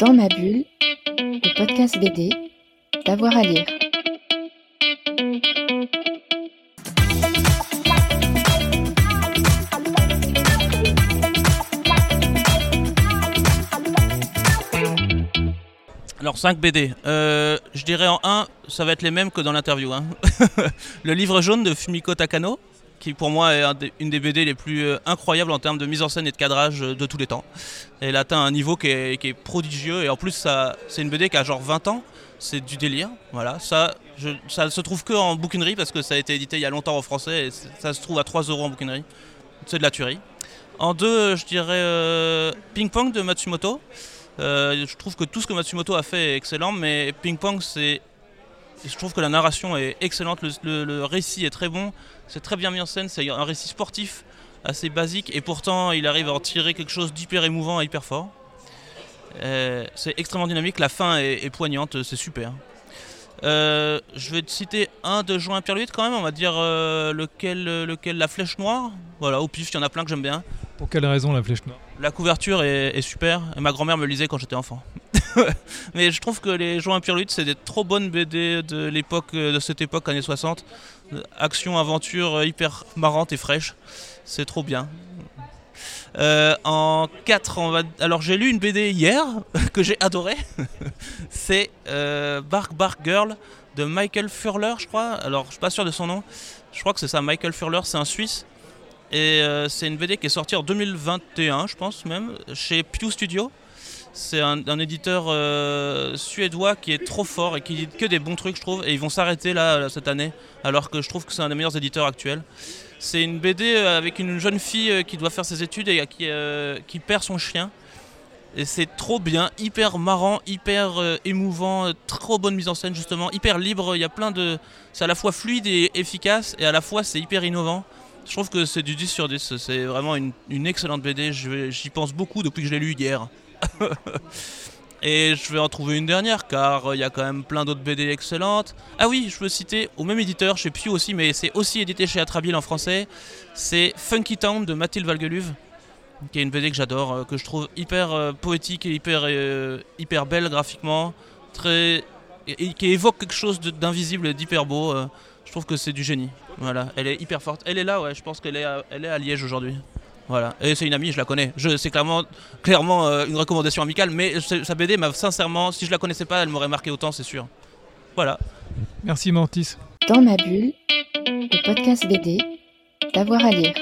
Dans ma bulle, le podcast BD, d'avoir à lire. Alors 5 BD. Euh, je dirais en 1, ça va être les mêmes que dans l'interview. hein. le livre jaune de Fumiko Takano, qui pour moi est une des BD les plus euh, incroyables en termes de mise en scène et de cadrage euh, de tous les temps. Elle atteint un niveau qui est, qui est prodigieux et en plus c'est une BD qui a genre 20 ans. C'est du délire. Voilà, ça, je, ça se trouve que en bouquinerie parce que ça a été édité il y a longtemps en français et ça se trouve à 3 euros en bouquinerie. C'est de la tuerie. En 2, je dirais euh, Ping Pong de Matsumoto. Euh, je trouve que tout ce que Matsumoto a fait est excellent, mais Ping Pong, c'est. Je trouve que la narration est excellente, le, le- le récit est très bon, c'est très bien mis en scène, c'est un récit sportif assez basique, et pourtant il arrive à en tirer quelque chose d'hyper émouvant et hyper fort. Euh, c'est extrêmement dynamique, la fin est, est poignante, c'est super. Euh, je vais te citer un de Joint Pierre quand même, on va dire euh, lequel, lequel? La Flèche Noire? Voilà, au pif, il y en a plein que j'aime bien. Pour quelle raison la flèche noire? La couverture est, est super et ma grand-mère me lisait quand j'étais enfant. Mais je trouve que les Joints Pierre c'est des trop bonnes BD de l'époque, euh, de cette époque, années 60. Euh, Action, aventure euh, hyper marrante et fraîche. C'est trop bien. En 4, on va... alors j'ai lu une BD hier que j'ai adoré. C'est Bark Bark Girl de Michael Furler, je crois. Alors je suis pas sûr de son nom. Je crois que c'est ça, Michael Furler, c'est un Suisse. Et c'est une BD qui est sortie en 2021, je pense même, chez Pew Studio. C'est un, éditeur euh, suédois qui est trop fort et qui dit que des bons trucs, je trouve. Et ils vont s'arrêter là cette année, alors que je trouve que c'est un des meilleurs éditeurs actuels. C'est une BD euh, avec une jeune fille euh, qui doit faire ses études et qui, euh, perd son chien. Et c'est trop bien, hyper marrant, hyper euh, émouvant, euh, trop bonne mise en scène justement, hyper libre. Il y a plein de. C'est à la fois fluide et efficace, et à la fois c'est hyper innovant. Je trouve que c'est du 10 sur 10. C'est vraiment une, une excellente BD. J'y pense beaucoup depuis que je l'ai lu hier. Et je vais en trouver une dernière car euh, il y a quand même plein d'autres BD excellentes. Ah oui, je peux citer au même éditeur, chez Pew aussi, mais c'est aussi édité chez Atrabile en français. C'est Funky Town de Mathilde Valgeluve, qui est une BD que j'adore, euh, que je trouve hyper euh, poétique et hyper, hyper belle graphiquement, très, qui évoque quelque chose d'invisible et d'hyper beau. je trouve que c'est du génie. Voilà, elle est hyper forte. Elle est là, ouais, je pense qu'elle est, est à Liège aujourd'hui. Voilà, et c'est une amie, je la connais. Je, c'est clairement, clairement euh, une recommandation amicale, mais sa BD m'a sincèrement, si je la connaissais pas, elle m'aurait marqué autant, c'est sûr. Voilà. Merci Mantis. Dans ma bulle, le podcast BD, d'avoir à lire.